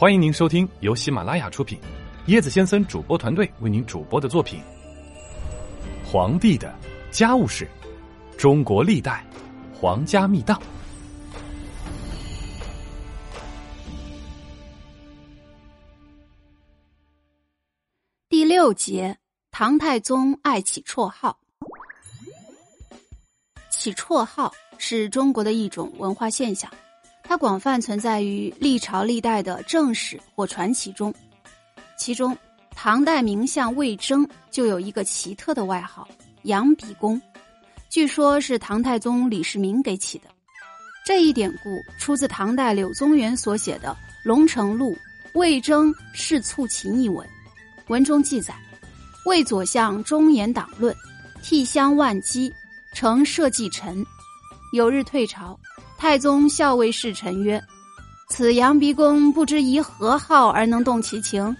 欢迎您收听由喜马拉雅出品，椰子先生主播团队为您主播的作品《皇帝的家务事：中国历代皇家秘档》第六节：唐太宗爱起绰号。起绰号是中国的一种文化现象。它广泛存在于历朝历代的正史或传奇中，其中唐代名相魏征就有一个奇特的外号“羊鼻公”，据说是唐太宗李世民给起的。这一典故出自唐代柳宗元所写的《龙城录·魏征仕促秦》一文，文中记载：魏左相忠言党论，替相万机，乘社稷臣。有日退朝。太宗笑谓侍臣曰：“此羊鼻公不知以何号而能动其情。”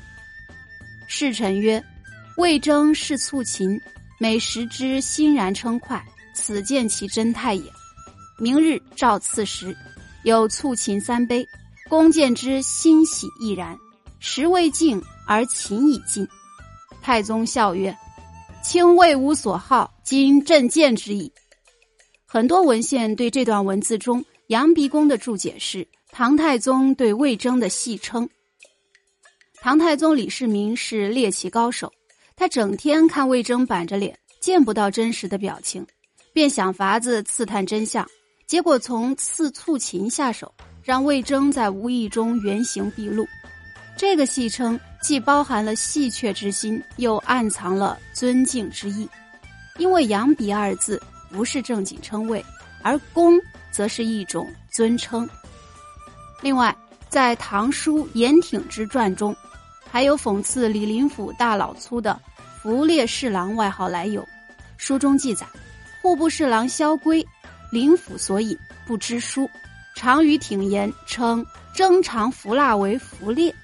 侍臣曰：“魏征是促秦，每食之欣然称快，此见其真态也。明日召赐食，有促秦三杯，公见之欣喜亦然。食未尽而秦已尽。”太宗笑曰：“卿未无所好，今朕见之矣。”很多文献对这段文字中。杨鼻公的注解是唐太宗对魏征的戏称。唐太宗李世民是猎奇高手，他整天看魏征板着脸，见不到真实的表情，便想法子刺探真相。结果从刺促秦下手，让魏征在无意中原形毕露。这个戏称既包含了戏谑之心，又暗藏了尊敬之意。因为“杨鼻”二字不是正经称谓，而“公”。则是一种尊称。另外，在《唐书·严挺之传》中，还有讽刺李林甫大老粗的“福烈侍郎”外号来由。书中记载，户部侍郎萧规，林甫所引，不知书，常与挺言称征长服蜡为福烈，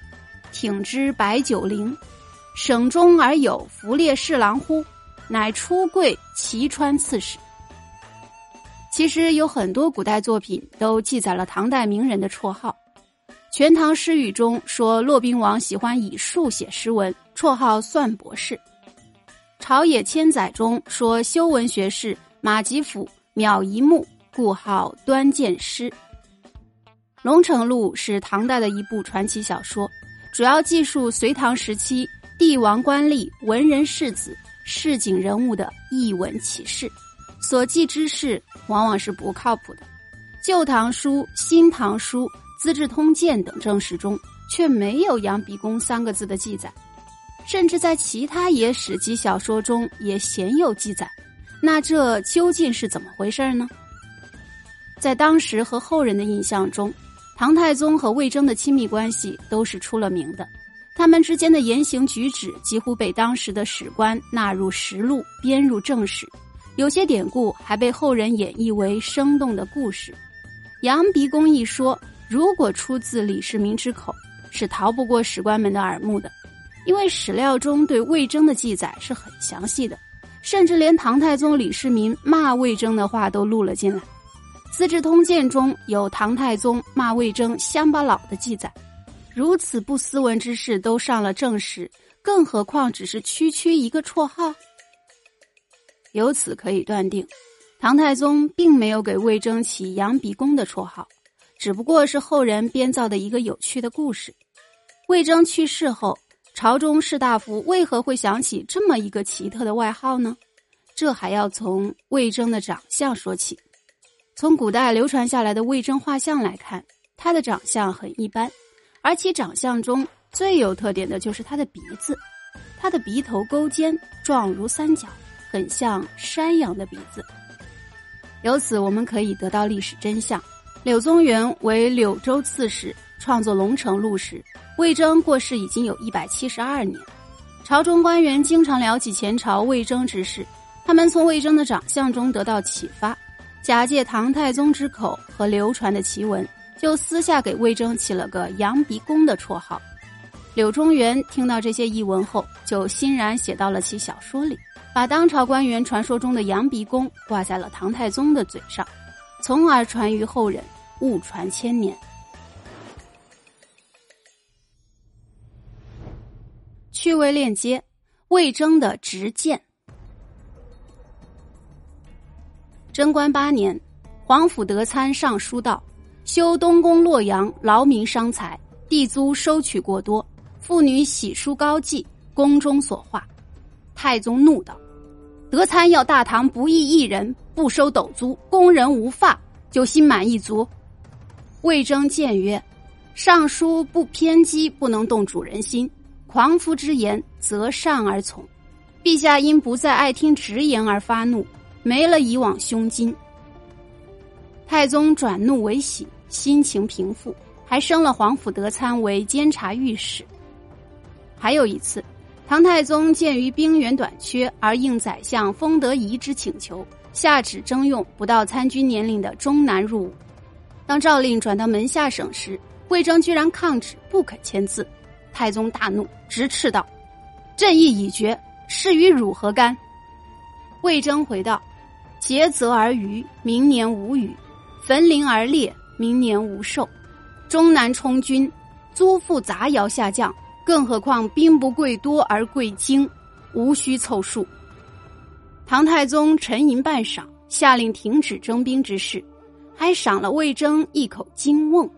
挺之白酒陵，省中而有福烈侍郎乎？乃出贵齐川刺史。其实有很多古代作品都记载了唐代名人的绰号，《全唐诗语》中说骆宾王喜欢以树写诗文，绰号算博士；《朝野千载》中说修文学士马吉甫秒一目，故号端剑师。《龙城录》是唐代的一部传奇小说，主要记述隋唐时期帝王官吏、文人士子、市井人物的异闻奇事。所记之事往往是不靠谱的，《旧唐书》《新唐书》《资治通鉴》等正史中却没有“杨鼻公”三个字的记载，甚至在其他野史及小说中也鲜有记载。那这究竟是怎么回事呢？在当时和后人的印象中，唐太宗和魏征的亲密关系都是出了名的，他们之间的言行举止几乎被当时的史官纳入实录，编入正史。有些典故还被后人演绎为生动的故事。羊鼻公一说，如果出自李世民之口，是逃不过史官们的耳目的，因为史料中对魏征的记载是很详细的，甚至连唐太宗李世民骂魏征的话都录了进来。《资治通鉴》中有唐太宗骂魏征“乡巴佬”的记载，如此不斯文之事都上了正史，更何况只是区区一个绰号？由此可以断定，唐太宗并没有给魏征起“羊鼻公”的绰号，只不过是后人编造的一个有趣的故事。魏征去世后，朝中士大夫为何会想起这么一个奇特的外号呢？这还要从魏征的长相说起。从古代流传下来的魏征画像来看，他的长相很一般，而其长相中最有特点的就是他的鼻子，他的鼻头勾尖，状如三角。很像山羊的鼻子，由此我们可以得到历史真相。柳宗元为柳州刺史，创作《龙城录》时，魏征过世已经有一百七十二年。朝中官员经常聊起前朝魏征之事，他们从魏征的长相中得到启发，假借唐太宗之口和流传的奇闻，就私下给魏征起了个“羊鼻公”的绰号。柳宗元听到这些异闻后，就欣然写到了其小说里。把当朝官员传说中的羊鼻公挂在了唐太宗的嘴上，从而传于后人，误传千年。趣味链接：魏征的执剑。贞观八年，皇甫德参上书道：“修东宫洛阳，劳民伤财，地租收取过多，妇女喜书高祭，宫中所化。”太宗怒道：“德参要大唐不义一人，不收斗租，工人无发，就心满意足。”魏征谏曰：“尚书不偏激，不能动主人心。狂夫之言，择善而从。陛下因不再爱听直言而发怒。”没了以往胸襟，太宗转怒为喜，心情平复，还升了皇甫德参为监察御史。还有一次，唐太宗鉴于兵源短缺，而应宰相封德仪之请求，下旨征用不到参军年龄的中男入伍。当诏令转到门下省时，魏征居然抗旨，不肯签字。太宗大怒，直斥道：“朕意已决，事与汝何干？”魏征回道。竭泽而渔，明年无雨；焚林而猎，明年无兽。中南充军，租赋杂徭下降，更何况兵不贵多而贵精，无需凑数。唐太宗沉吟半晌，下令停止征兵之事，还赏了魏征一口金瓮。